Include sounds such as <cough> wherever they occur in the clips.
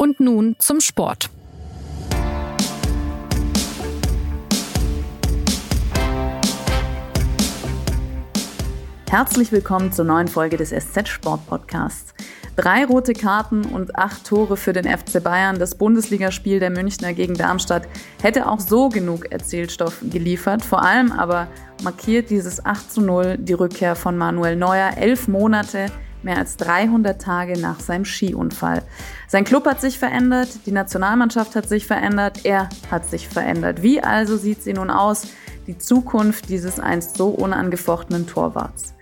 Und nun zum Sport. Herzlich willkommen zur neuen Folge des SZ Sport Podcasts. Drei rote Karten und acht Tore für den FC Bayern. Das Bundesligaspiel der Münchner gegen Darmstadt hätte auch so genug Erzählstoff geliefert. Vor allem aber markiert dieses 8 zu 0 die Rückkehr von Manuel Neuer. Elf Monate, mehr als 300 Tage nach seinem Skiunfall. Sein Club hat sich verändert, die Nationalmannschaft hat sich verändert, er hat sich verändert. Wie also sieht sie nun aus, die Zukunft dieses einst so unangefochtenen Torwarts?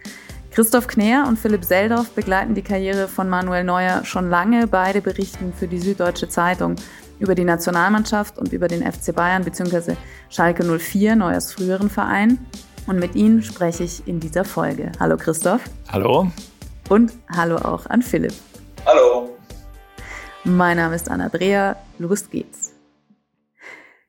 Christoph Kner und Philipp Seldorf begleiten die Karriere von Manuel Neuer schon lange. Beide berichten für die Süddeutsche Zeitung über die Nationalmannschaft und über den FC Bayern bzw. Schalke 04, Neuers früheren Verein. Und mit ihnen spreche ich in dieser Folge. Hallo Christoph. Hallo. Und hallo auch an Philipp. Hallo. Mein Name ist Anna Dreher. Los geht's.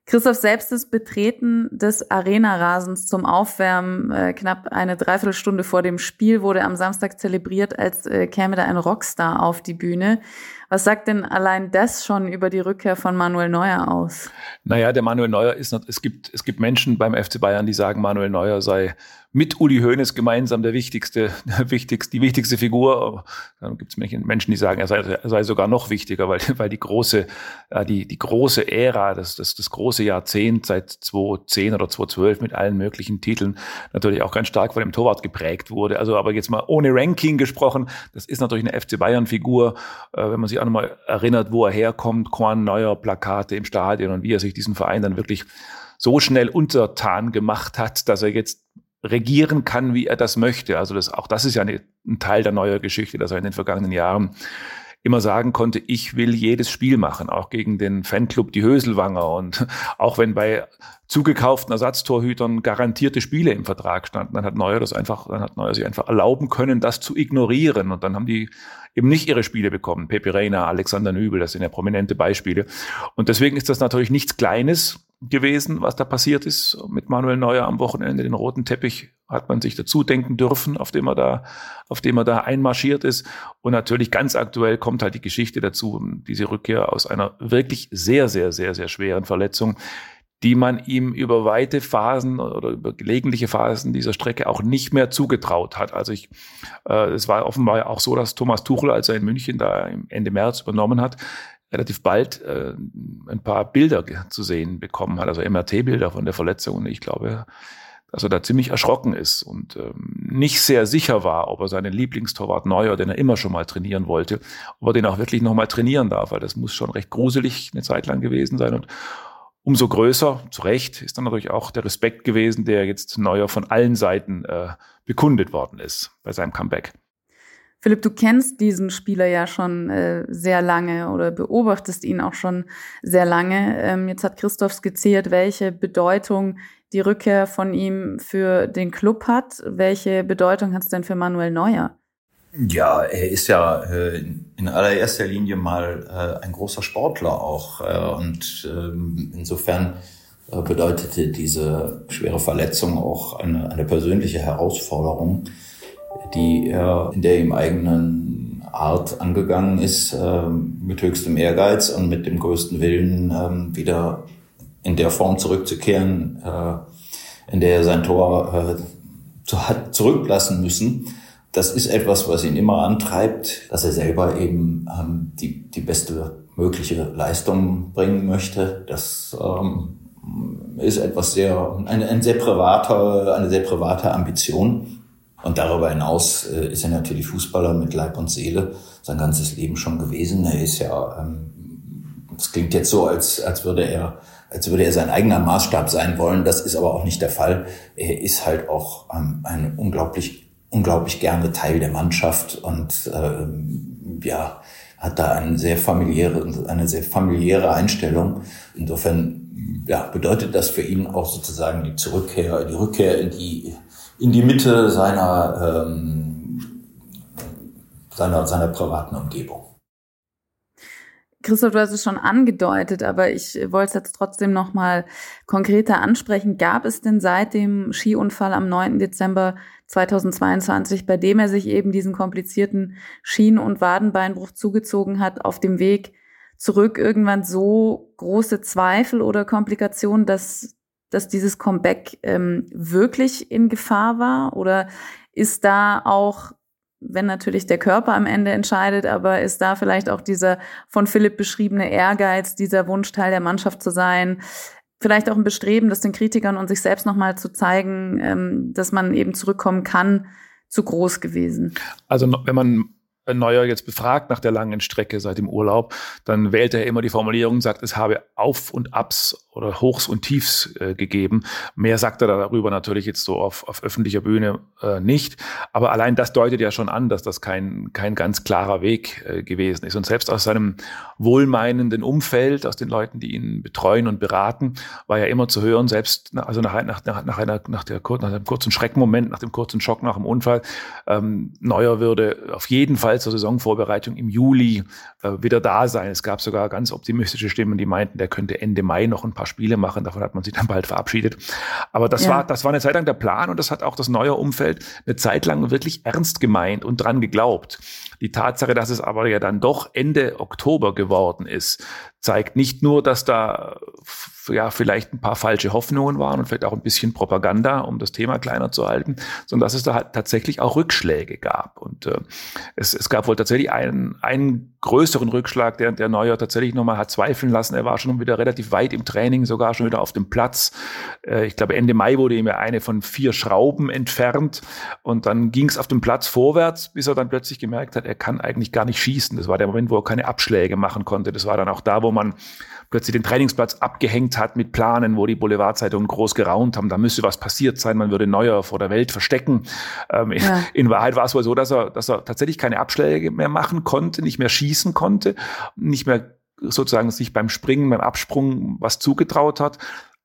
Christoph selbstes Betreten des Arena-Rasens zum Aufwärmen äh, knapp eine Dreiviertelstunde vor dem Spiel wurde am Samstag zelebriert, als äh, käme da ein Rockstar auf die Bühne. Was sagt denn allein das schon über die Rückkehr von Manuel Neuer aus? Naja, der Manuel Neuer ist, es gibt, es gibt Menschen beim FC Bayern, die sagen, Manuel Neuer sei mit Uli Hoeneß gemeinsam der wichtigste, der wichtigste, die wichtigste Figur. Dann gibt es Menschen, die sagen, er sei, er sei sogar noch wichtiger, weil, weil die große, äh, die, die große Ära, das, das, das große Jahrzehnt seit 2010 oder 2012 mit allen möglichen Titeln natürlich auch ganz stark von dem Torwart geprägt wurde. Also aber jetzt mal ohne Ranking gesprochen, das ist natürlich eine FC Bayern-Figur, äh, wenn man sich auch nochmal erinnert, wo er herkommt, Korn Neuer Plakate im Stadion und wie er sich diesen Verein dann wirklich so schnell untertan gemacht hat, dass er jetzt regieren kann, wie er das möchte. Also das, auch das ist ja eine, ein Teil der neuen Geschichte, dass er in den vergangenen Jahren immer sagen konnte, ich will jedes Spiel machen, auch gegen den Fanclub die Höselwanger und <laughs> auch wenn bei zugekauften Ersatztorhütern garantierte Spiele im Vertrag standen, dann hat Neuer das einfach, dann hat Neuer sich einfach erlauben können, das zu ignorieren und dann haben die eben nicht ihre Spiele bekommen. Pepe Reina, Alexander Nübel, das sind ja prominente Beispiele und deswegen ist das natürlich nichts Kleines, gewesen, was da passiert ist mit Manuel Neuer am Wochenende. Den roten Teppich hat man sich dazu denken dürfen, auf dem er da, auf dem er da einmarschiert ist. Und natürlich ganz aktuell kommt halt die Geschichte dazu, diese Rückkehr aus einer wirklich sehr, sehr, sehr, sehr schweren Verletzung, die man ihm über weite Phasen oder über gelegentliche Phasen dieser Strecke auch nicht mehr zugetraut hat. Also ich, äh, es war offenbar auch so, dass Thomas Tuchel, als er in München da Ende März übernommen hat, relativ bald äh, ein paar Bilder zu sehen bekommen hat, also MRT-Bilder von der Verletzung. Und ich glaube, dass er da ziemlich erschrocken ist und ähm, nicht sehr sicher war, ob er seinen Lieblingstorwart Neuer, den er immer schon mal trainieren wollte, ob er den auch wirklich nochmal trainieren darf, weil das muss schon recht gruselig eine Zeit lang gewesen sein. Und umso größer, zu Recht, ist dann natürlich auch der Respekt gewesen, der jetzt Neuer von allen Seiten äh, bekundet worden ist bei seinem Comeback. Philipp, du kennst diesen Spieler ja schon äh, sehr lange oder beobachtest ihn auch schon sehr lange. Ähm, jetzt hat Christoph skizziert, welche Bedeutung die Rückkehr von ihm für den Club hat. Welche Bedeutung hat es denn für Manuel Neuer? Ja, er ist ja äh, in allererster Linie mal äh, ein großer Sportler auch. Äh, und ähm, insofern bedeutete diese schwere Verletzung auch eine, eine persönliche Herausforderung die er in der ihm eigenen Art angegangen ist, äh, mit höchstem Ehrgeiz und mit dem größten Willen, äh, wieder in der Form zurückzukehren, äh, in der er sein Tor äh, hat zurücklassen müssen. Das ist etwas, was ihn immer antreibt, dass er selber eben ähm, die, die beste mögliche Leistung bringen möchte. Das ähm, ist etwas sehr, eine, ein sehr privater, eine sehr private Ambition. Und darüber hinaus äh, ist er natürlich Fußballer mit Leib und Seele sein ganzes Leben schon gewesen. Er ist ja, ähm, es ähm, klingt jetzt so, als, als würde er als würde er sein eigener Maßstab sein wollen. Das ist aber auch nicht der Fall. Er ist halt auch ähm, ein unglaublich, unglaublich gerne Teil der Mannschaft und ähm, ja, hat da eine sehr familiäre, eine sehr familiäre Einstellung. Insofern ja, bedeutet das für ihn auch sozusagen die Zurückkehr, die Rückkehr in die in die Mitte seiner, ähm, seiner, seiner privaten Umgebung. Christoph, du hast es schon angedeutet, aber ich wollte es jetzt trotzdem noch mal konkreter ansprechen. Gab es denn seit dem Skiunfall am 9. Dezember 2022, bei dem er sich eben diesen komplizierten Schien- und Wadenbeinbruch zugezogen hat, auf dem Weg zurück irgendwann so große Zweifel oder Komplikationen, dass, dass dieses Comeback ähm, wirklich in Gefahr war? Oder ist da auch, wenn natürlich der Körper am Ende entscheidet, aber ist da vielleicht auch dieser von Philipp beschriebene Ehrgeiz, dieser Wunsch, Teil der Mannschaft zu sein, vielleicht auch ein Bestreben, das den Kritikern und sich selbst nochmal zu zeigen, ähm, dass man eben zurückkommen kann, zu groß gewesen? Also wenn man Neuer jetzt befragt nach der langen Strecke seit dem Urlaub, dann wählt er immer die Formulierung und sagt, es habe Auf und Abs oder Hochs und Tiefs äh, gegeben. Mehr sagt er darüber natürlich jetzt so auf, auf öffentlicher Bühne äh, nicht. Aber allein das deutet ja schon an, dass das kein, kein ganz klarer Weg äh, gewesen ist. Und selbst aus seinem wohlmeinenden Umfeld, aus den Leuten, die ihn betreuen und beraten, war ja immer zu hören, selbst also nach, nach, nach, nach, einer, nach, der, nach dem kurzen Schreckmoment, nach dem kurzen Schock nach dem Unfall, ähm, Neuer würde auf jeden Fall zur Saisonvorbereitung im Juli äh, wieder da sein. Es gab sogar ganz optimistische Stimmen, die meinten, der könnte Ende Mai noch ein paar Spiele machen. Davon hat man sich dann bald verabschiedet. Aber das ja. war, das war eine Zeit lang der Plan und das hat auch das neue Umfeld eine Zeit lang wirklich ernst gemeint und dran geglaubt. Die Tatsache, dass es aber ja dann doch Ende Oktober geworden ist, zeigt nicht nur, dass da ja vielleicht ein paar falsche Hoffnungen waren und vielleicht auch ein bisschen Propaganda, um das Thema kleiner zu halten, sondern dass es da halt tatsächlich auch Rückschläge gab. Und äh, es, es gab wohl tatsächlich einen, einen größeren Rückschlag, der, der Neuer tatsächlich nochmal hat zweifeln lassen. Er war schon wieder relativ weit im Training, sogar schon wieder auf dem Platz. Äh, ich glaube, Ende Mai wurde ihm ja eine von vier Schrauben entfernt und dann ging es auf dem Platz vorwärts, bis er dann plötzlich gemerkt hat, er kann eigentlich gar nicht schießen. Das war der Moment, wo er keine Abschläge machen konnte. Das war dann auch da, wo man plötzlich den Trainingsplatz abgehängt hat mit Planen, wo die Boulevardzeitungen groß geraunt haben, da müsste was passiert sein, man würde Neuer vor der Welt verstecken. Ähm, ja. in, Wahrheit war es wohl so, dass er, dass er tatsächlich keine Abschläge mehr machen konnte, nicht mehr schießen konnte, nicht mehr sozusagen sich beim Springen, beim Absprung was zugetraut hat.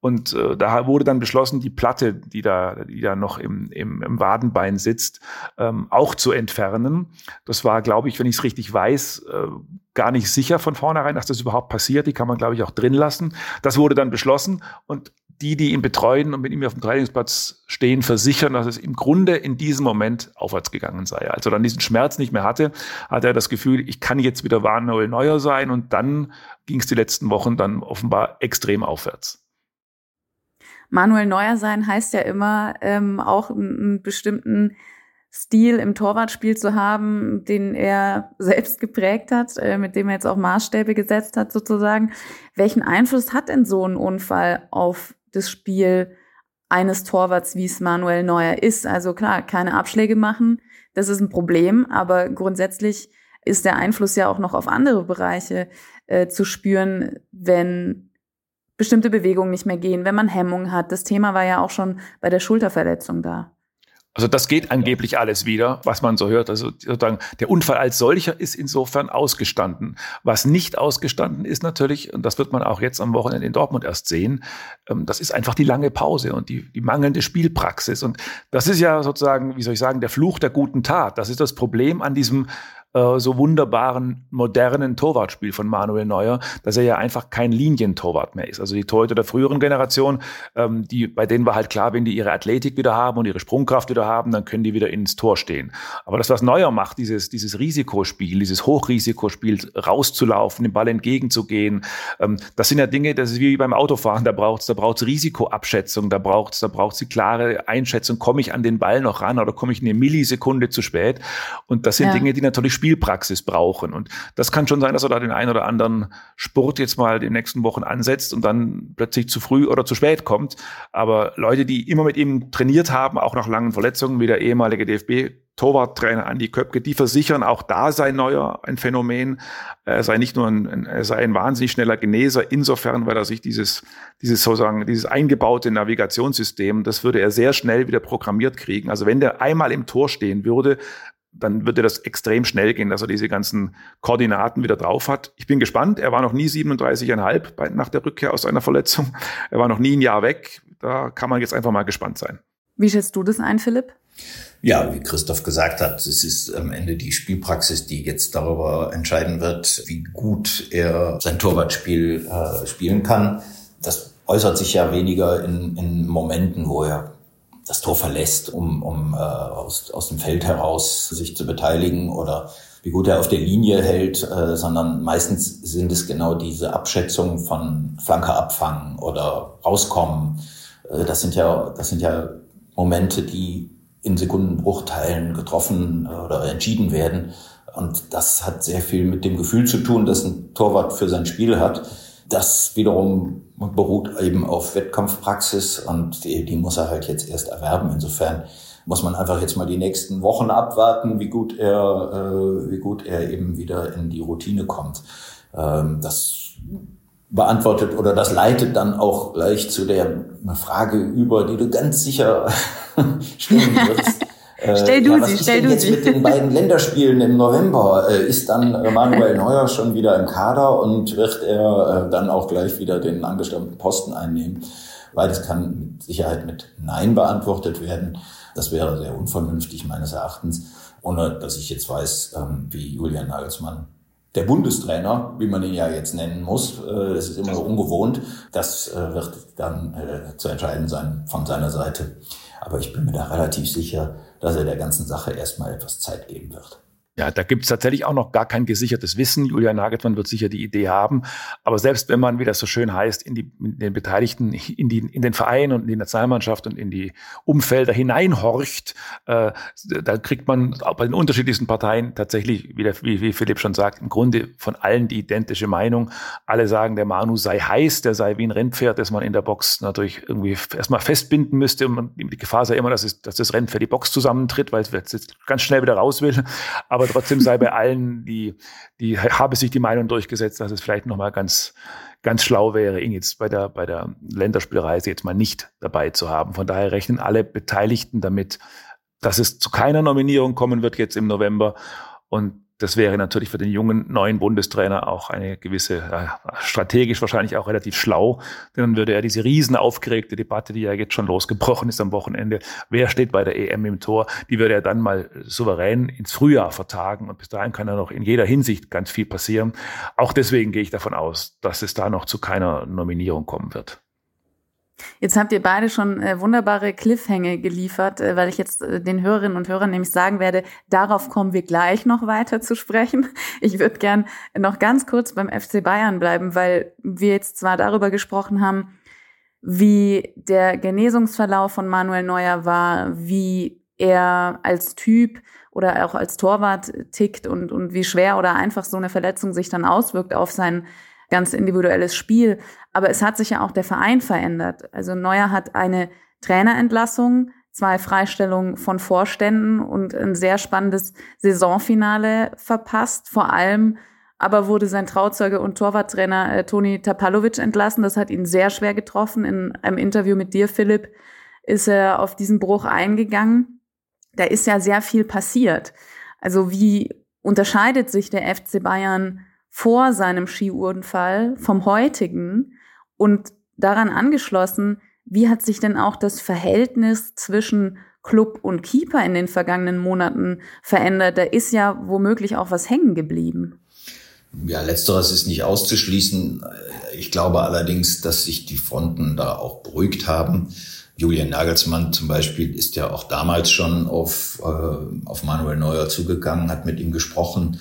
Und äh, da wurde dann beschlossen, die Platte, die da, die da noch im, im, im Wadenbein sitzt, ähm, auch zu entfernen. Das war, glaube ich, wenn ich es richtig weiß, äh, gar nicht sicher von vornherein, dass das überhaupt passiert. Die kann man, glaube ich, auch drin lassen. Das wurde dann beschlossen und die, die ihn betreuen und mit ihm auf dem Trainingsplatz stehen, versichern, dass es im Grunde in diesem Moment aufwärts gegangen sei. Als er dann diesen Schmerz nicht mehr hatte, hatte er das Gefühl, ich kann jetzt wieder Manuel Neuer sein und dann ging es die letzten Wochen dann offenbar extrem aufwärts. Manuel Neuer sein heißt ja immer ähm, auch einen bestimmten Stil im Torwartspiel zu haben, den er <laughs> selbst geprägt hat, äh, mit dem er jetzt auch Maßstäbe gesetzt hat sozusagen. Welchen Einfluss hat denn so ein Unfall auf das Spiel eines Torwarts, wie es Manuel Neuer ist? Also klar, keine Abschläge machen, das ist ein Problem, aber grundsätzlich ist der Einfluss ja auch noch auf andere Bereiche äh, zu spüren, wenn bestimmte Bewegungen nicht mehr gehen, wenn man Hemmungen hat. Das Thema war ja auch schon bei der Schulterverletzung da. Also das geht angeblich alles wieder, was man so hört. Also sozusagen der Unfall als solcher ist insofern ausgestanden. Was nicht ausgestanden ist natürlich, und das wird man auch jetzt am Wochenende in Dortmund erst sehen, ähm, das ist einfach die lange Pause und die, die mangelnde Spielpraxis. Und das ist ja sozusagen, wie soll ich sagen, der Fluch der guten Tat. Das ist das Problem an diesem äh, so wunderbaren modernen Torwartspiel von Manuel Neuer, dass er ja einfach kein Linientorwart mehr ist. Also die Torhüter der früheren Generation, ähm, die, bei denen war halt klar, wenn die ihre Athletik wieder haben und ihre Sprungkraft wieder haben, dann können die wieder ins Tor stehen. Aber das, was Neuer macht, dieses, dieses Risikospiel, dieses Hochrisikospiel, rauszulaufen, dem Ball entgegenzugehen, ähm, das sind ja Dinge, das ist wie beim Autofahren, da braucht's, da braucht's Risikoabschätzung, da braucht's, da braucht's die klare Einschätzung, komme ich an den Ball noch ran oder komme ich eine Millisekunde zu spät? Und das sind ja. Dinge, die natürlich Spielpraxis brauchen. Und das kann schon sein, dass er da den einen oder anderen Spurt jetzt mal in den nächsten Wochen ansetzt und dann plötzlich zu früh oder zu spät kommt. Aber Leute, die immer mit ihm trainiert haben, auch nach langen Verletzungen, wie der ehemalige DFB Torwarttrainer Andi Köpke, die versichern, auch da sei Neuer ein Phänomen. Er sei nicht nur ein, er sei ein wahnsinnig schneller Geneser, insofern, weil er sich dieses, dieses sozusagen, dieses eingebaute Navigationssystem, das würde er sehr schnell wieder programmiert kriegen. Also wenn der einmal im Tor stehen würde, dann würde das extrem schnell gehen, dass er diese ganzen Koordinaten wieder drauf hat. Ich bin gespannt. Er war noch nie 37,5 nach der Rückkehr aus einer Verletzung. Er war noch nie ein Jahr weg. Da kann man jetzt einfach mal gespannt sein. Wie schätzt du das ein, Philipp? Ja, wie Christoph gesagt hat, es ist am Ende die Spielpraxis, die jetzt darüber entscheiden wird, wie gut er sein Torwartspiel äh, spielen kann. Das äußert sich ja weniger in, in Momenten, wo er das Tor verlässt, um, um äh, aus, aus dem Feld heraus sich zu beteiligen oder wie gut er auf der Linie hält, äh, sondern meistens sind es genau diese Abschätzungen von Flanke abfangen oder rauskommen. Äh, das sind ja, das sind ja Momente, die in Sekundenbruchteilen getroffen oder entschieden werden. Und das hat sehr viel mit dem Gefühl zu tun, dass ein Torwart für sein Spiel hat. Das wiederum beruht eben auf Wettkampfpraxis und die, die muss er halt jetzt erst erwerben. Insofern muss man einfach jetzt mal die nächsten Wochen abwarten, wie gut er, äh, wie gut er eben wieder in die Routine kommt. Ähm, das beantwortet oder das leitet dann auch gleich zu der Frage über, die du ganz sicher <laughs> stellen <laughs> wirst. Äh, stell du ja, sie, stell du jetzt sie. mit den beiden Länderspielen im November? Äh, ist dann Manuel Neuer schon wieder im Kader und wird er äh, dann auch gleich wieder den angestammten Posten einnehmen? Beides kann mit Sicherheit mit Nein beantwortet werden. Das wäre sehr unvernünftig meines Erachtens, ohne dass ich jetzt weiß, ähm, wie Julian Nagelsmann der Bundestrainer, wie man ihn ja jetzt nennen muss, es ist immer so ungewohnt, das wird dann zu entscheiden sein von seiner Seite. Aber ich bin mir da relativ sicher, dass er der ganzen Sache erstmal etwas Zeit geben wird. Ja, da gibt es tatsächlich auch noch gar kein gesichertes Wissen. Julian Nagelsmann wird sicher die Idee haben. Aber selbst wenn man, wie das so schön heißt, in, die, in den Beteiligten, in, die, in den Verein und in die Nationalmannschaft und in die Umfelder hineinhorcht, äh, da kriegt man auch bei den unterschiedlichsten Parteien tatsächlich, wie, der, wie, wie Philipp schon sagt, im Grunde von allen die identische Meinung. Alle sagen, der Manu sei heiß, der sei wie ein Rennpferd, das man in der Box natürlich irgendwie erstmal festbinden müsste. Und die Gefahr sei immer, dass, es, dass das Rennpferd die Box zusammentritt, weil es jetzt ganz schnell wieder raus will. Aber trotzdem sei bei allen, die, die habe sich die Meinung durchgesetzt, dass es vielleicht nochmal ganz, ganz schlau wäre, ihn jetzt bei der, bei der Länderspielreise jetzt mal nicht dabei zu haben. Von daher rechnen alle Beteiligten damit, dass es zu keiner Nominierung kommen wird jetzt im November. Und das wäre natürlich für den jungen neuen Bundestrainer auch eine gewisse, äh, strategisch wahrscheinlich auch relativ schlau, denn dann würde er diese riesen aufgeregte Debatte, die ja jetzt schon losgebrochen ist am Wochenende, wer steht bei der EM im Tor, die würde er dann mal souverän ins Frühjahr vertagen und bis dahin kann er noch in jeder Hinsicht ganz viel passieren. Auch deswegen gehe ich davon aus, dass es da noch zu keiner Nominierung kommen wird. Jetzt habt ihr beide schon äh, wunderbare Cliffhänge geliefert, äh, weil ich jetzt äh, den Hörerinnen und Hörern nämlich sagen werde, darauf kommen wir gleich noch weiter zu sprechen. <laughs> Ich würde gern noch ganz kurz beim FC Bayern bleiben, weil wir jetzt zwar darüber gesprochen haben, wie der Genesungsverlauf von Manuel Neuer war, wie er als Typ oder auch als Torwart tickt und, und wie schwer oder einfach so eine Verletzung sich dann auswirkt auf sein ganz individuelles Spiel. Aber es hat sich ja auch der Verein verändert. Also Neuer hat eine Trainerentlassung, zwei Freistellungen von Vorständen und ein sehr spannendes Saisonfinale verpasst. Vor allem aber wurde sein Trauzeuge und Torwarttrainer äh, Toni Tapalovic entlassen. Das hat ihn sehr schwer getroffen. In einem Interview mit dir, Philipp, ist er auf diesen Bruch eingegangen. Da ist ja sehr viel passiert. Also wie unterscheidet sich der FC Bayern vor seinem Skiunfall vom heutigen und daran angeschlossen, wie hat sich denn auch das Verhältnis zwischen Club und Keeper in den vergangenen Monaten verändert? Da ist ja womöglich auch was hängen geblieben. Ja, letzteres ist nicht auszuschließen. Ich glaube allerdings, dass sich die Fronten da auch beruhigt haben. Julian Nagelsmann zum Beispiel ist ja auch damals schon auf, äh, auf Manuel Neuer zugegangen, hat mit ihm gesprochen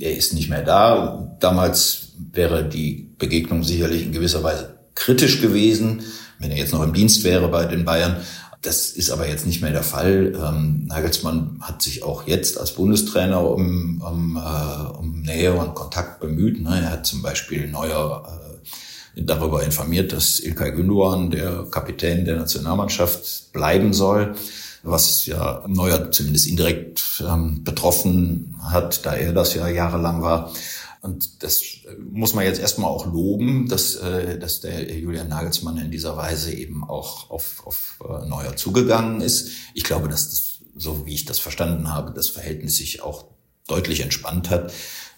er ist nicht mehr da. Damals wäre die Begegnung sicherlich in gewisser Weise kritisch gewesen, wenn er jetzt noch im Dienst wäre bei den Bayern. Das ist aber jetzt nicht mehr der Fall. Ähm, Nagelsmann hat sich auch jetzt als Bundestrainer um, um, äh, um Nähe und Kontakt bemüht. Ne? Er hat zum Beispiel Neuer äh, darüber informiert, dass Ilkay Gündogan, der Kapitän der Nationalmannschaft, bleiben soll was ja Neuer zumindest indirekt ähm, betroffen hat, da er das ja jahrelang war. Und das muss man jetzt erstmal auch loben, dass, äh, dass der Julian Nagelsmann in dieser Weise eben auch auf, auf äh, Neuer zugegangen ist. Ich glaube, dass das, so wie ich das verstanden habe, das Verhältnis sich auch deutlich entspannt hat.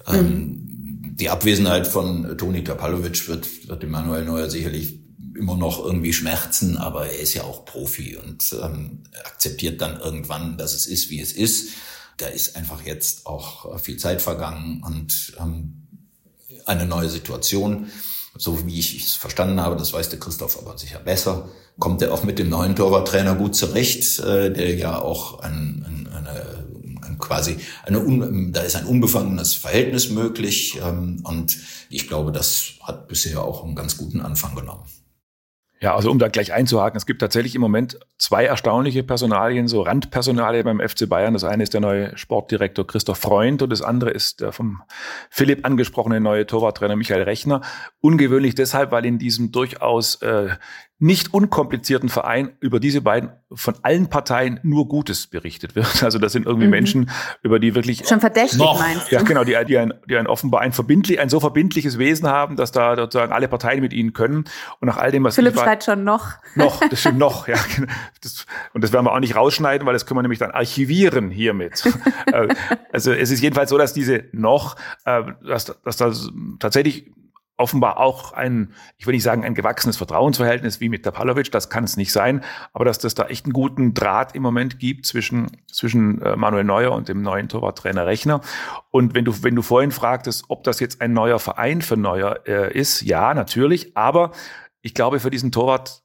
Mhm. Ähm, die Abwesenheit von Toni Tapalovic wird, wird Emanuel Neuer sicherlich immer noch irgendwie Schmerzen, aber er ist ja auch Profi und ähm, akzeptiert dann irgendwann, dass es ist, wie es ist. Da ist einfach jetzt auch viel Zeit vergangen und ähm, eine neue Situation. So wie ich es verstanden habe, das weiß der Christoph aber sicher besser, kommt er auch mit dem neuen Torwarttrainer gut zurecht, äh, der ja auch ein, ein, eine, ein quasi eine, da ist ein unbefangenes Verhältnis möglich ähm, und ich glaube, das hat bisher auch einen ganz guten Anfang genommen. Ja, also um da gleich einzuhaken, es gibt tatsächlich im Moment zwei erstaunliche Personalien, so Randpersonalien beim FC Bayern. Das eine ist der neue Sportdirektor Christoph Freund und das andere ist der vom Philipp angesprochene neue Torwarttrainer Michael Rechner. Ungewöhnlich deshalb, weil in diesem durchaus äh, nicht unkomplizierten Verein über diese beiden von allen Parteien nur Gutes berichtet wird. <laughs> Also das sind irgendwie mhm. Menschen, über die wirklich schon verdächtig noch, meinst du? Ja, genau, die, die, ein, die ein offenbar ein verbindlich, ein so verbindliches Wesen haben, dass da sozusagen alle Parteien mit ihnen können und nach all dem, was Philipp schreit schon noch. Noch, das stimmt <laughs> noch, ja. Genau. Das, und das werden wir auch nicht rausschneiden, weil das können wir nämlich dann archivieren hiermit. <laughs> Äh, also es ist jedenfalls so, dass diese noch, äh, dass, dass das tatsächlich offenbar auch ein, ich will nicht sagen ein gewachsenes Vertrauensverhältnis wie mit Tapalovic, das kann es nicht sein, aber dass das da echt einen guten Draht im Moment gibt zwischen, zwischen äh, Manuel Neuer und dem neuen Torwarttrainer Rechner. Und wenn du, wenn du vorhin fragtest, ob das jetzt ein neuer Verein für Neuer äh, ist, ja, natürlich, aber ich glaube, für diesen Torwart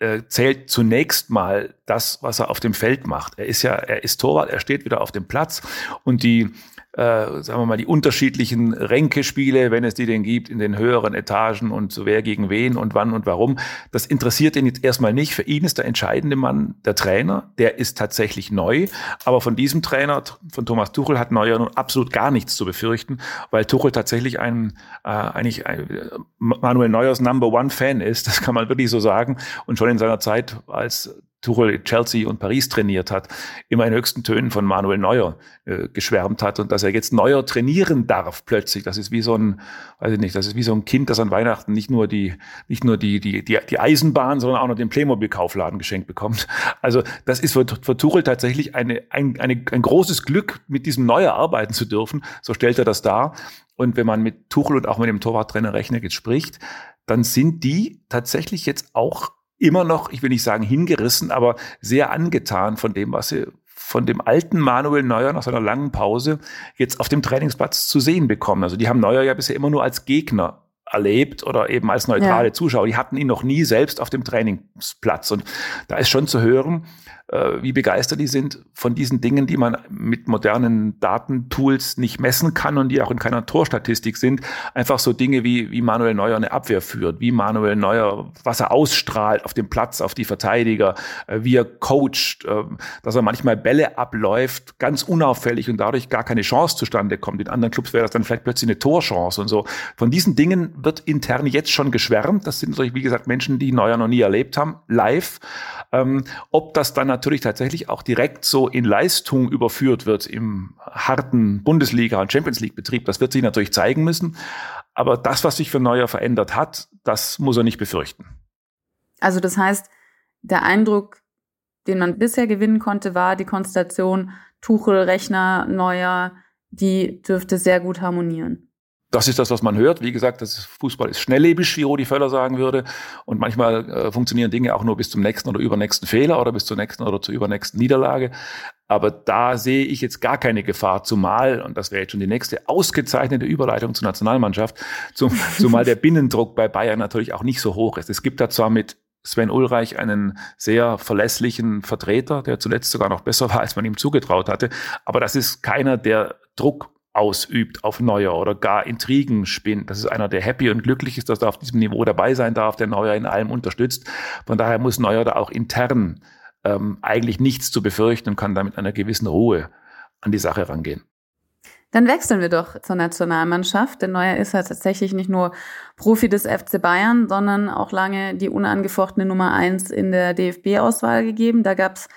äh, zählt zunächst mal das, was er auf dem Feld macht. Er ist ja, er ist Torwart, er steht wieder auf dem Platz und die äh, sagen wir mal, die unterschiedlichen Ränkespiele, wenn es die denn gibt, in den höheren Etagen und so wer gegen wen und wann und warum. Das interessiert ihn jetzt erstmal nicht. Für ihn ist der entscheidende Mann der Trainer. Der ist tatsächlich neu. Aber von diesem Trainer, von Thomas Tuchel, hat Neuer nun absolut gar nichts zu befürchten, weil Tuchel tatsächlich ein, äh, eigentlich ein, Manuel Neuers Number One Fan ist. Das kann man wirklich so sagen. Und schon in seiner Zeit als Tuchel Chelsea und Paris trainiert hat, immer in höchsten Tönen von Manuel Neuer äh, geschwärmt hat und dass er jetzt Neuer trainieren darf plötzlich. Das ist wie so ein, weiß ich nicht, das ist wie so ein Kind, das an Weihnachten nicht nur die, nicht nur die, die, die, die Eisenbahn, sondern auch noch den Playmobil-Kaufladen geschenkt bekommt. Also das ist für, für Tuchel tatsächlich eine, ein, eine, ein großes Glück, mit diesem Neuer arbeiten zu dürfen. So stellt er das dar. Und wenn man mit Tuchel und auch mit dem Torwarttrainer Rechner jetzt spricht, dann sind die tatsächlich jetzt auch immer noch, ich will nicht sagen hingerissen, aber sehr angetan von dem, was sie von dem alten Manuel Neuer nach seiner langen Pause jetzt auf dem Trainingsplatz zu sehen bekommen. Also die haben Neuer ja bisher immer nur als Gegner erlebt oder eben als neutrale ja. Zuschauer. Die hatten ihn noch nie selbst auf dem Trainingsplatz. Und da ist schon zu hören, äh, wie begeistert die sind von diesen Dingen, die man mit modernen Datentools nicht messen kann und die auch in keiner Torstatistik sind. Einfach so Dinge wie, wie Manuel Neuer eine Abwehr führt, wie Manuel Neuer, was er ausstrahlt auf dem Platz, auf die Verteidiger, äh, wie er coacht, äh, dass er manchmal Bälle abläuft, ganz unauffällig und dadurch gar keine Chance zustande kommt. In anderen Clubs wäre das dann vielleicht plötzlich eine Torchance und so. Von diesen Dingen wird intern jetzt schon geschwärmt. Das sind natürlich, wie gesagt, Menschen, die Neuer noch nie erlebt haben, live. Ähm, ob das dann natürlich tatsächlich auch direkt so in Leistung überführt wird im harten Bundesliga- und Champions League-Betrieb, das wird sich natürlich zeigen müssen. Aber das, was sich für Neuer verändert hat, das muss er nicht befürchten. Also das heißt, der Eindruck, den man bisher gewinnen konnte, war die Konstellation Tuchel, Rechner, Neuer, die dürfte sehr gut harmonieren das ist das, was man hört. Wie gesagt, das Fußball ist schnelllebig, wie Rudi Völler sagen würde. Und manchmal äh, funktionieren Dinge auch nur bis zum nächsten oder übernächsten Fehler oder bis zur nächsten oder zur übernächsten Niederlage. Aber da sehe ich jetzt gar keine Gefahr, zumal, und das wäre jetzt schon die nächste ausgezeichnete Überleitung zur Nationalmannschaft, zum, zumal der Binnendruck bei Bayern natürlich auch nicht so hoch ist. Es gibt da zwar mit Sven Ulreich einen sehr verlässlichen Vertreter, der zuletzt sogar noch besser war, als man ihm zugetraut hatte. Aber das ist keiner, der Druck ausübt auf Neuer oder gar Intrigen spinnt. Das ist einer, der happy und glücklich ist, dass er auf diesem Niveau dabei sein darf, der Neuer in allem unterstützt. Von daher muss Neuer da auch intern ähm, eigentlich nichts zu befürchten und kann damit einer gewissen Ruhe an die Sache rangehen. Dann wechseln wir doch zur Nationalmannschaft, denn Neuer ist ja tatsächlich nicht nur Profi des FC Bayern, sondern auch lange die unangefochtene Nummer eins in der DFB-Auswahl gegeben. Da gab's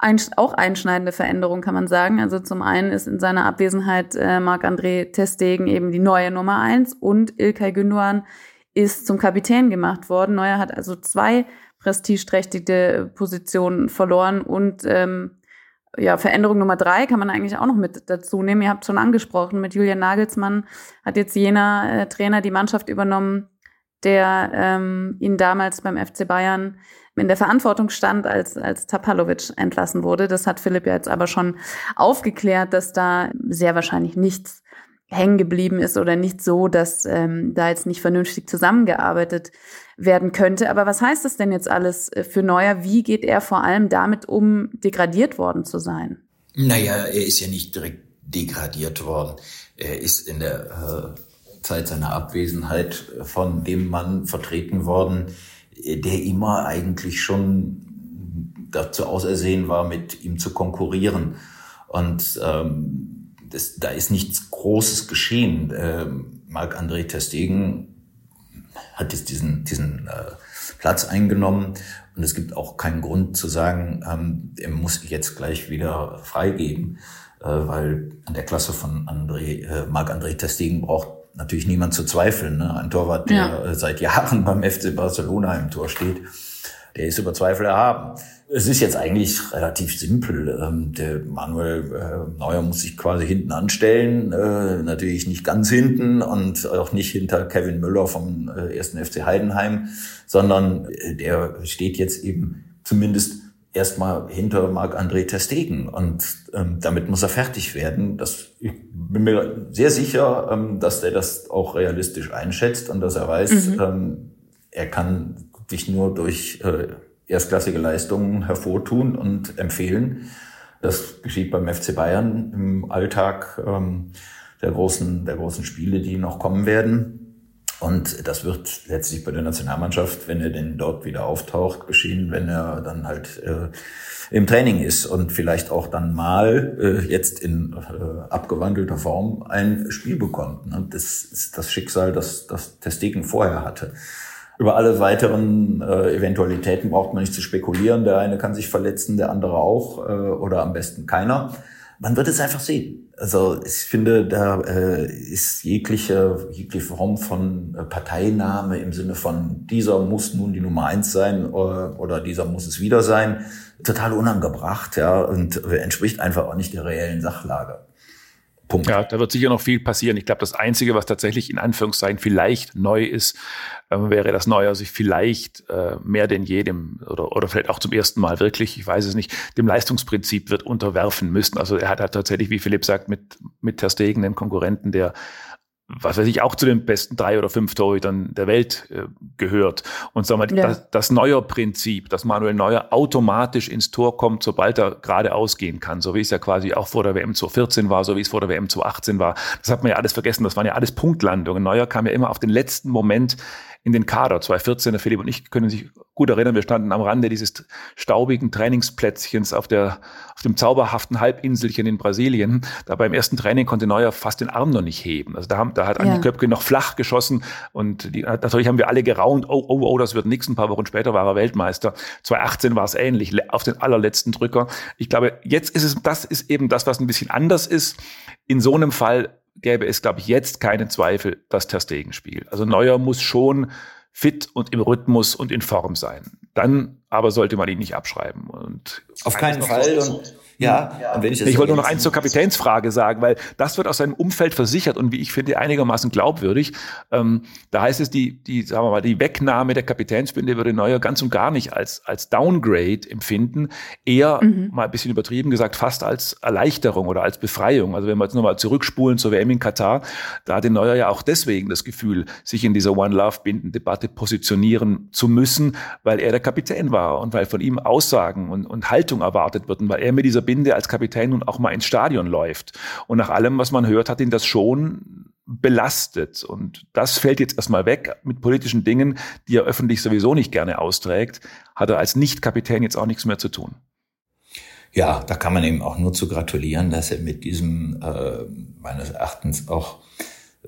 ein, auch einschneidende Veränderung, kann man sagen. Also zum einen ist in seiner Abwesenheit äh, Marc-André Testegen eben die neue Nummer eins und Ilkay Gündoğan ist zum Kapitän gemacht worden. Neuer hat also zwei prestigeträchtige Positionen verloren und ähm, ja, Veränderung Nummer drei kann man eigentlich auch noch mit dazu nehmen. Ihr habt schon angesprochen, mit Julian Nagelsmann hat jetzt jener äh, Trainer die Mannschaft übernommen, der ähm, ihn damals beim FC Bayern in der Verantwortung stand, als, als Tapalovic entlassen wurde. Das hat Philipp ja jetzt aber schon aufgeklärt, dass da sehr wahrscheinlich nichts hängen geblieben ist oder nicht so, dass ähm, da jetzt nicht vernünftig zusammengearbeitet werden könnte. Aber was heißt das denn jetzt alles äh, für Neuer? Wie geht er vor allem damit um, degradiert worden zu sein? Naja, er ist ja nicht direkt degradiert worden. Er ist in der äh, Zeit seiner Abwesenheit von dem Mann vertreten worden, der immer eigentlich schon dazu ausersehen war, mit ihm zu konkurrieren. Und ähm, das, da ist nichts Großes geschehen. Ähm, Marc-André Testegen hat jetzt diesen, diesen äh, Platz eingenommen und es gibt auch keinen Grund zu sagen, ähm, er muss jetzt gleich wieder freigeben, äh, weil an der Klasse von André, äh, Marc-André Testegen braucht natürlich niemand zu zweifeln. Ne? Ein Torwart, der ja. Äh, seit Jahren beim FC Barcelona im Tor steht, der ist über Zweifel erhaben. Es ist jetzt eigentlich relativ simpel. Ähm, der Manuel äh, Neuer muss sich quasi hinten anstellen, äh, natürlich nicht ganz hinten und auch nicht hinter Kevin Müller vom äh, ersten FC Heidenheim, sondern der steht jetzt eben zumindest erstmal hinter Marc-André Testegen und ähm, damit muss er fertig werden. Das, ich bin mir sehr sicher, ähm, dass der das auch realistisch einschätzt und dass er weiß, mhm. ähm, er kann sich nur durch äh, erstklassige Leistungen hervortun und empfehlen. Das geschieht beim FC Bayern im Alltag ähm, der großen, der großen Spiele, die noch kommen werden. Und das wird letztlich bei der Nationalmannschaft, wenn er denn dort wieder auftaucht, geschehen, wenn er dann halt äh, im Training ist und vielleicht auch dann mal äh, jetzt in äh, abgewandelter Form ein Spiel bekommt. Ne? Das ist das Schicksal, das das Testegen vorher hatte. Über alle weiteren äh, Eventualitäten braucht man nicht zu spekulieren. Der eine kann sich verletzen, der andere auch äh, oder am besten keiner. Man wird es einfach sehen. Also ich finde, da äh, ist jegliche, jegliche Form von äh, Parteinahme im Sinne von dieser muss nun die Nummer eins sein oder, äh, oder dieser muss es wieder sein, total unangebracht, ja, und entspricht einfach auch nicht der reellen Sachlage. Punkt. Ja, da wird sicher noch viel passieren. Ich glaube, das Einzige, was tatsächlich in Anführungszeichen vielleicht neu ist, äh, wäre, dass Neuer sich vielleicht äh, mehr denn jedem oder, oder vielleicht auch zum ersten Mal wirklich, ich weiß es nicht, dem Leistungsprinzip wird unterwerfen müssen. Also er hat halt tatsächlich, wie Philipp sagt, mit, mit Ter Stegen einen Konkurrenten, der was weiß ich, auch zu den besten drei oder fünf Torhütern der Welt äh, gehört. Und sagen wir, ja. das, das Neuer-Prinzip, dass Manuel Neuer automatisch ins Tor kommt, sobald er gerade ausgehen kann, so wie es ja quasi auch vor der WM 2014 war, so wie es vor der WM 2018 war. Das hat man ja alles vergessen, das waren ja alles Punktlandungen. Neuer kam ja immer auf den letzten Moment in den Kader. 2014, der Philipp und ich können sich gut erinnern, wir standen am Rande dieses staubigen Trainingsplätzchens auf, der, auf dem zauberhaften Halbinselchen in Brasilien. Da beim ersten Training konnte Neuer fast den Arm noch nicht heben. Also da, haben, da hat Andi ja. Köpke noch flach geschossen und die, natürlich haben wir alle geraunt, oh, oh, oh, das wird nix. Ein paar Wochen später war er Weltmeister. 2018 war es ähnlich, auf den allerletzten Drücker. Ich glaube, jetzt ist es, das ist eben das, was ein bisschen anders ist. In so einem Fall gäbe es, glaube ich, jetzt keinen Zweifel, dass Ter Stegen spielt. Also Neuer muss schon fit und im Rhythmus und in Form sein. Dann aber sollte man ihn nicht abschreiben. Und Auf keinen Fall. Und ja, ja. Und wenn ich, ich wollte nur noch eins zur Kapitänsfrage sagen, weil das wird aus seinem Umfeld versichert und wie ich finde einigermaßen glaubwürdig. Ähm, da heißt es, die, die, sagen wir mal, die Wegnahme der Kapitänsbinde würde Neuer ganz und gar nicht als, als Downgrade empfinden, eher mhm. mal ein bisschen übertrieben gesagt, fast als Erleichterung oder als Befreiung. Also wenn wir jetzt nochmal zurückspulen zur WM in Katar, da hatte Neuer ja auch deswegen das Gefühl, sich in dieser One Love Binden Debatte positionieren zu müssen, weil er der Kapitän war und weil von ihm Aussagen und, und Haltung erwartet wird und weil er mit dieser Binde als Kapitän nun auch mal ins Stadion läuft. Und nach allem, was man hört, hat ihn das schon belastet. Und das fällt jetzt erstmal weg mit politischen Dingen, die er öffentlich sowieso nicht gerne austrägt, hat er als Nicht-Kapitän jetzt auch nichts mehr zu tun. Ja, da kann man ihm auch nur zu gratulieren, dass er mit diesem äh, meines Erachtens auch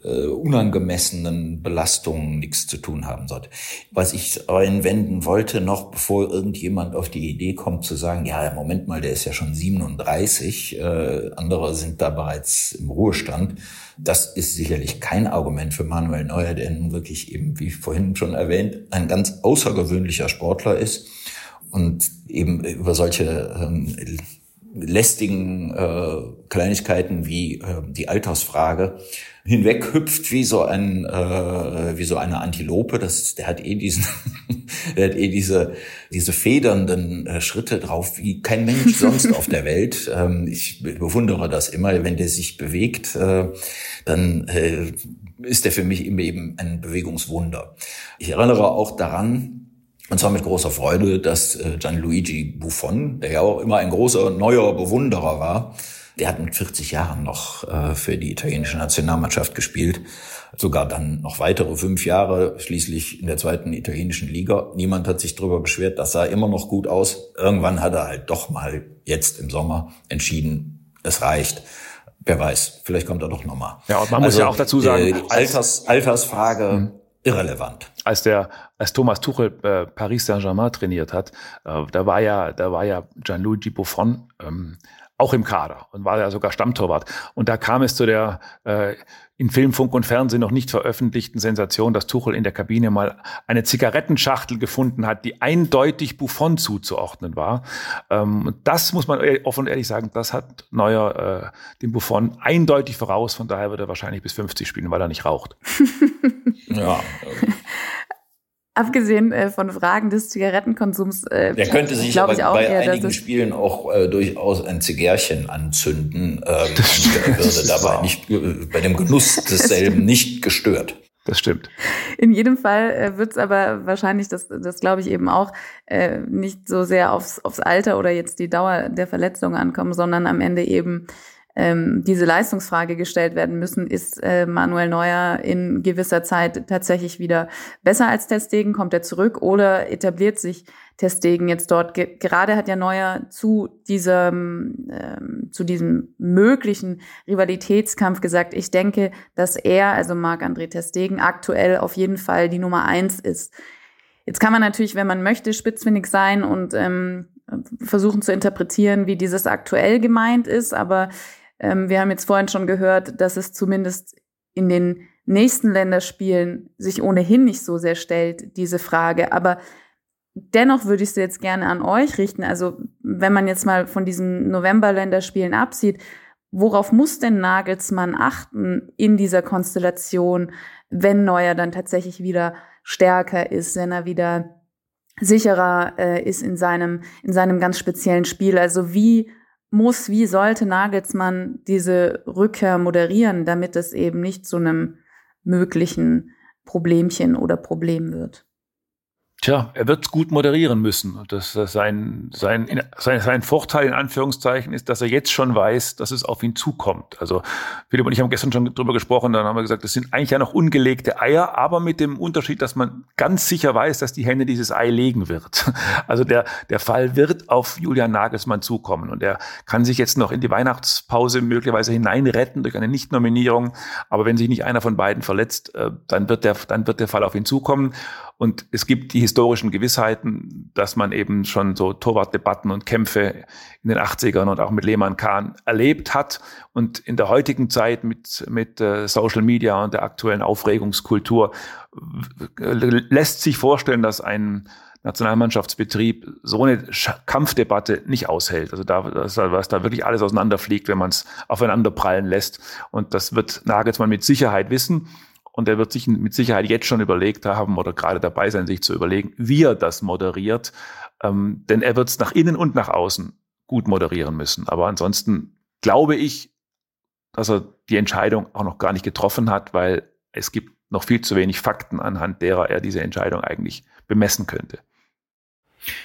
äh, unangemessenen Belastungen nichts zu tun haben sollte. Was ich einwenden wollte, noch bevor irgendjemand auf die Idee kommt zu sagen, ja, Moment mal, der ist ja schon 37, äh, andere sind da bereits im Ruhestand. Das ist sicherlich kein Argument für Manuel Neuer, der nun wirklich eben, wie vorhin schon erwähnt, ein ganz außergewöhnlicher Sportler ist und eben über solche ähm, lästigen äh, Kleinigkeiten wie äh, die Altersfrage hinweghüpft wie so ein äh, wie so eine Antilope. Das, der hat eh diesen, <laughs> der hat eh diese diese federnden äh, Schritte drauf wie kein Mensch sonst auf der Welt. <laughs> Ähm, ich bewundere das immer, wenn der sich bewegt, äh, dann äh, ist der für mich immer eben ein Bewegungswunder. Ich erinnere auch daran, Und zwar mit großer Freude, dass äh, Gianluigi Buffon, der ja auch immer ein großer neuer Bewunderer war, der hat mit 40 Jahren noch äh, für die italienische Nationalmannschaft gespielt. Sogar dann noch weitere fünf Jahre, schließlich in der zweiten italienischen Liga. Niemand hat sich darüber beschwert, das sah immer noch gut aus. Irgendwann hat er halt doch mal jetzt im Sommer entschieden, es reicht. Wer weiß, vielleicht kommt er doch nochmal. Ja, und man also, muss ja auch dazu sagen, äh, Alters, Altersfrage mhm. Irrelevant. Als der, als Thomas Tuchel äh, Paris Saint-Germain trainiert hat, äh, da war ja, da war ja Gianluigi Buffon ähm, auch im Kader und war ja sogar Stammtorwart. Und da kam es zu der äh, in Film, Funk und Fernsehen noch nicht veröffentlichten Sensation, dass Tuchel in der Kabine mal eine Zigarettenschachtel gefunden hat, die eindeutig Buffon zuzuordnen war. Ähm, das muss man offen und ehrlich sagen, das hat Neuer äh, den Buffon eindeutig voraus. Von daher wird er wahrscheinlich bis 50 spielen, weil er nicht raucht. <laughs> ja. <laughs> Abgesehen äh, von Fragen des Zigarettenkonsums. Äh, Der könnte sich aber bei eher, einigen Spielen auch äh, durchaus ein Zigärchen anzünden ähm, und würde dabei nicht äh, bei dem Genuss <laughs> desselben nicht gestört. Das stimmt. In jedem Fall äh, wird es aber wahrscheinlich, das, das glaube ich eben auch, äh, nicht so sehr aufs, aufs Alter oder jetzt die Dauer der Verletzung ankommen, sondern am Ende eben ähm, diese Leistungsfrage gestellt werden müssen, ist äh, Manuel Neuer in gewisser Zeit tatsächlich wieder besser als Testegen? Kommt er zurück oder etabliert sich Testegen jetzt dort? Ge gerade hat ja Neuer zu diesem, ähm, zu diesem möglichen Rivalitätskampf gesagt, ich denke, dass er, also Marc-André Testegen, aktuell auf jeden Fall die Nummer eins ist. Jetzt kann man natürlich, wenn man möchte, spitzfindig sein und ähm, versuchen zu interpretieren, wie dieses aktuell gemeint ist, aber ähm, wir haben jetzt vorhin schon gehört, dass es zumindest in den nächsten Länderspielen sich ohnehin nicht so sehr stellt, diese Frage. Aber dennoch würde ich sie jetzt gerne an euch richten. Also wenn man jetzt mal von diesen November-Länderspielen absieht, worauf muss denn Nagelsmann achten in dieser Konstellation, wenn Neuer dann tatsächlich wieder stärker ist, wenn er wieder sicherer äh, ist in seinem, in seinem ganz speziellen Spiel? Also wie muss, wie sollte Nagelsmann diese Rückkehr moderieren, damit es eben nicht zu einem möglichen Problemchen oder Problem wird? Tja, er wird gut moderieren müssen. Das, das sein, sein, sein, sein Vorteil in Anführungszeichen ist, dass er jetzt schon weiß, dass es auf ihn zukommt. Also Philipp und ich haben gestern schon drüber gesprochen, dann haben wir gesagt, das sind eigentlich ja noch ungelegte Eier, aber mit dem Unterschied, dass man ganz sicher weiß, dass die Hände dieses Ei legen wird. <laughs> Also der, der Fall wird auf Julian Nagelsmann zukommen und er kann sich jetzt noch in die Weihnachtspause möglicherweise hineinretten durch eine Nichtnominierung. Aber wenn sich nicht einer von beiden verletzt, äh, dann wird der, dann wird der Fall auf ihn zukommen. Und es gibt die historischen Gewissheiten, dass man eben schon so Torwartdebatten und Kämpfe in den 80ern und auch mit Lehmann Kahn erlebt hat. Und in der heutigen Zeit mit, mit äh, Social Media und der aktuellen Aufregungskultur lässt sich vorstellen, dass ein Nationalmannschaftsbetrieb so eine Kampfdebatte nicht aushält. Also da, dass, dass da wirklich alles auseinanderfliegt, wenn man es aufeinander prallen lässt. Und das wird Nagelsmann mit Sicherheit wissen. Und er wird sich mit Sicherheit jetzt schon überlegt haben oder gerade dabei sein, sich zu überlegen, wie er das moderiert. Ähm, denn er wird es nach innen und nach außen gut moderieren müssen. Aber ansonsten glaube ich, dass er die Entscheidung auch noch gar nicht getroffen hat, weil es gibt noch viel zu wenig Fakten, anhand derer er diese Entscheidung eigentlich bemessen könnte.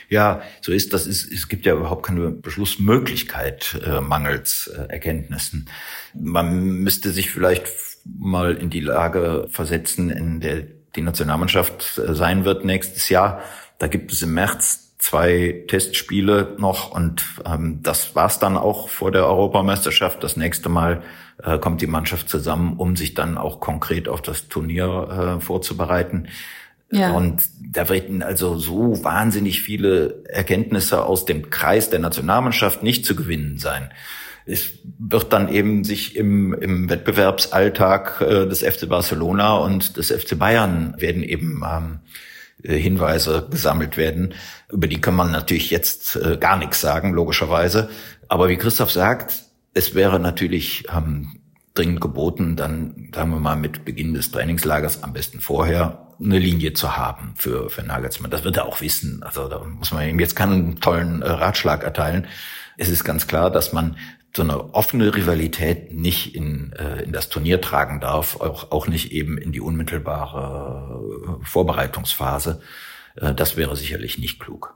Ja, so ist das. Ist, es gibt ja überhaupt keine Beschlussmöglichkeit äh, mangels äh, Erkenntnissen. Man müsste sich vielleicht mal in die Lage versetzen, in der die Nationalmannschaft äh, sein wird nächstes Jahr. Da gibt es im März zwei Testspiele noch und ähm, das war's dann auch vor der Europameisterschaft. Das nächste Mal äh, kommt die Mannschaft zusammen, um sich dann auch konkret auf das Turnier äh, vorzubereiten. Ja. Und da werden also so wahnsinnig viele Erkenntnisse aus dem Kreis der Nationalmannschaft nicht zu gewinnen sein es wird dann eben sich im, im Wettbewerbsalltag äh, des FC Barcelona und des FC Bayern werden eben ähm, äh, Hinweise gesammelt werden. Über die kann man natürlich jetzt äh, gar nichts sagen, logischerweise. Aber wie Christoph sagt, es wäre natürlich ähm, dringend geboten, dann, sagen wir mal, mit Beginn des Trainingslagers, am besten vorher, eine Linie zu haben für, für Nagelsmann. Das wird er auch wissen. Also da muss man ihm jetzt keinen tollen äh, Ratschlag erteilen. Es ist ganz klar, dass man so eine offene Rivalität nicht in, äh, in das Turnier tragen darf, auch, auch nicht eben in die unmittelbare äh, Vorbereitungsphase. Äh, das wäre sicherlich nicht klug.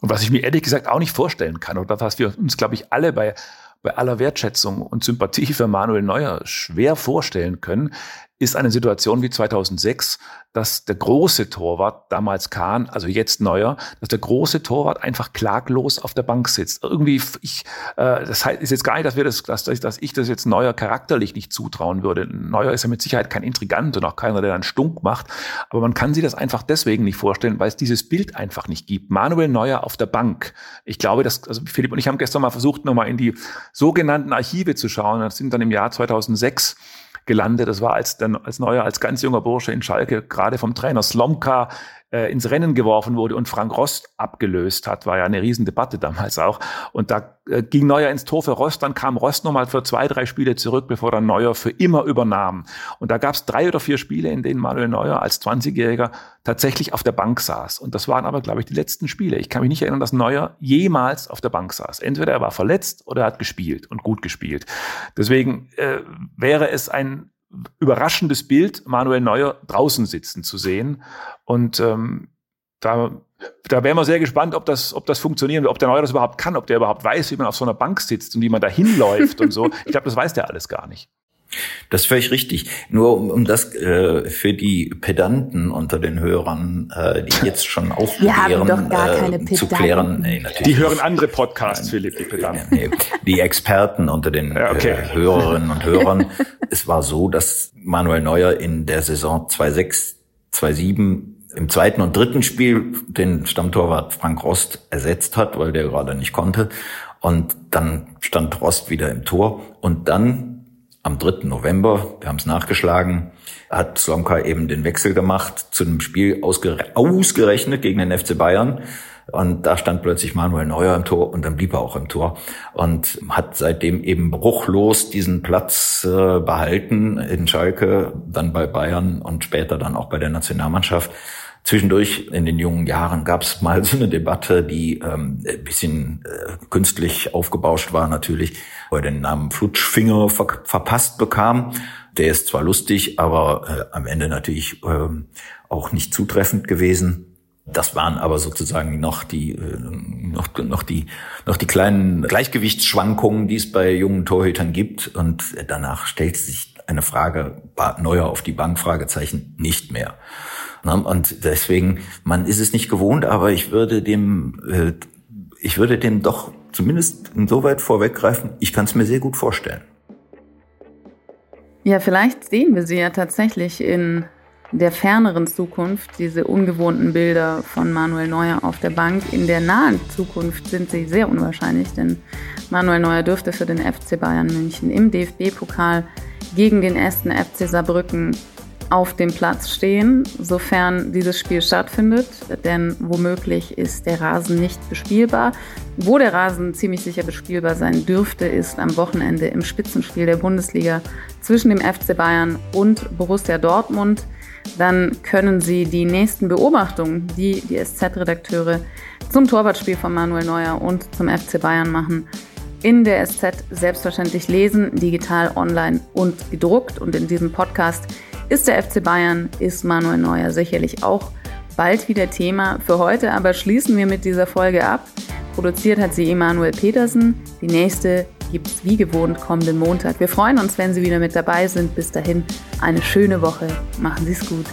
Und was ich mir ehrlich gesagt auch nicht vorstellen kann, oder was wir uns, glaube ich, alle bei, bei aller Wertschätzung und Sympathie für Manuel Neuer schwer vorstellen können, ist eine Situation wie 2006, dass der große Torwart, damals Kahn, also jetzt Neuer, dass der große Torwart einfach klaglos auf der Bank sitzt. Irgendwie, ich, äh, das heißt, ist jetzt gar nicht, dass wir das, dass, dass ich das jetzt Neuer charakterlich nicht zutrauen würde. Neuer ist ja mit Sicherheit kein Intrigant und auch keiner, der dann stunk macht. Aber man kann sich das einfach deswegen nicht vorstellen, weil es dieses Bild einfach nicht gibt. Manuel Neuer auf der Bank. Ich glaube, dass, also Philipp und ich haben gestern mal versucht, nochmal in die sogenannten Archive zu schauen. Das sind dann im Jahr 2006 gelandet. Das war als, als Neuer, als ganz junger Bursche in Schalke, gerade vom Trainer Slomka äh, ins Rennen geworfen wurde und Frank Rost abgelöst hat, war ja eine Riesendebatte damals auch. Und da äh, ging Neuer ins Tor für Rost, dann kam Rost nochmal für zwei, drei Spiele zurück, bevor dann Neuer für immer übernahm. Und da gab es drei oder vier Spiele, in denen Manuel Neuer als 20-Jähriger tatsächlich auf der Bank saß. Und das waren aber, glaube ich, die letzten Spiele. Ich kann mich nicht erinnern, dass Neuer jemals auf der Bank saß. Entweder er war verletzt oder er hat gespielt und gut gespielt. Deswegen äh, wäre es ein überraschendes Bild, Manuel Neuer draußen sitzen zu sehen. Und ähm, da, da wären wir sehr gespannt, ob das, ob das funktionieren, ob der Neuer das überhaupt kann, ob der überhaupt weiß, wie man auf so einer Bank sitzt und wie man da hinläuft und so. <laughs> Ich glaube, das weiß der alles gar nicht. Das ist völlig richtig. Nur um, um das äh, für die Pedanten unter den Hörern, äh, die jetzt schon aufklären, äh, zu klären. Nee, natürlich die hören andere Podcasts, Philipp, die Pedanten. Nee, die Experten unter den ja, okay. äh, Hörerinnen und Hörern. es war so, dass Manuel Neuer in der Saison 2006, 2007 im zweiten und dritten Spiel den Stammtorwart Frank Rost ersetzt hat, weil der gerade nicht konnte. Und dann stand Rost wieder im Tor. Und dann am 3. November, wir haben es nachgeschlagen, hat Slomka eben den Wechsel gemacht zu einem Spiel ausgere ausgerechnet gegen den FC Bayern. Und da stand plötzlich Manuel Neuer im Tor und dann blieb er auch im Tor und hat seitdem eben bruchlos diesen Platz äh, behalten in Schalke, dann bei Bayern und später dann auch bei der Nationalmannschaft. Zwischendurch in den jungen Jahren gab es mal so eine Debatte, die ähm, ein bisschen äh, künstlich aufgebauscht war natürlich, wo er den Namen Flutschfinger ver verpasst bekam. Der ist zwar lustig, aber äh, am Ende natürlich äh, auch nicht zutreffend gewesen. Das waren aber sozusagen noch die, äh, noch, noch die, noch die kleinen Gleichgewichtsschwankungen, die es bei jungen Torhütern gibt. Und danach stellt sich eine Frage, neuer auf die Bank, Fragezeichen, nicht mehr. Und deswegen, man ist es nicht gewohnt, aber ich würde dem, äh, ich würde dem doch zumindest insoweit vorweggreifen, ich kann es mir sehr gut vorstellen. Ja, vielleicht sehen wir sie ja tatsächlich in der ferneren Zukunft, diese ungewohnten Bilder von Manuel Neuer auf der Bank. In der nahen Zukunft sind sie sehr unwahrscheinlich, denn Manuel Neuer dürfte für den FC Bayern München im DFB-Pokal gegen den ersten FC Saarbrücken auf dem Platz stehen, sofern dieses Spiel stattfindet, denn womöglich ist der Rasen nicht bespielbar. Wo der Rasen ziemlich sicher bespielbar sein dürfte, ist am Wochenende im Spitzenspiel der Bundesliga zwischen dem FC Bayern und Borussia Dortmund. Dann können Sie die nächsten Beobachtungen, die die SZ-Redakteure zum Torwartspiel von Manuel Neuer und zum FC Bayern machen, in der SZ selbstverständlich lesen, digital, online und gedruckt. Und in diesem Podcast ist der FC Bayern, ist Manuel Neuer sicherlich auch bald wieder Thema. Für heute aber schließen wir mit dieser Folge ab. Produziert hat sie Emanuel Petersen. Die nächste gibt es wie gewohnt kommenden Montag. Wir freuen uns, wenn Sie wieder mit dabei sind. Bis dahin eine schöne Woche. Machen Sie es gut.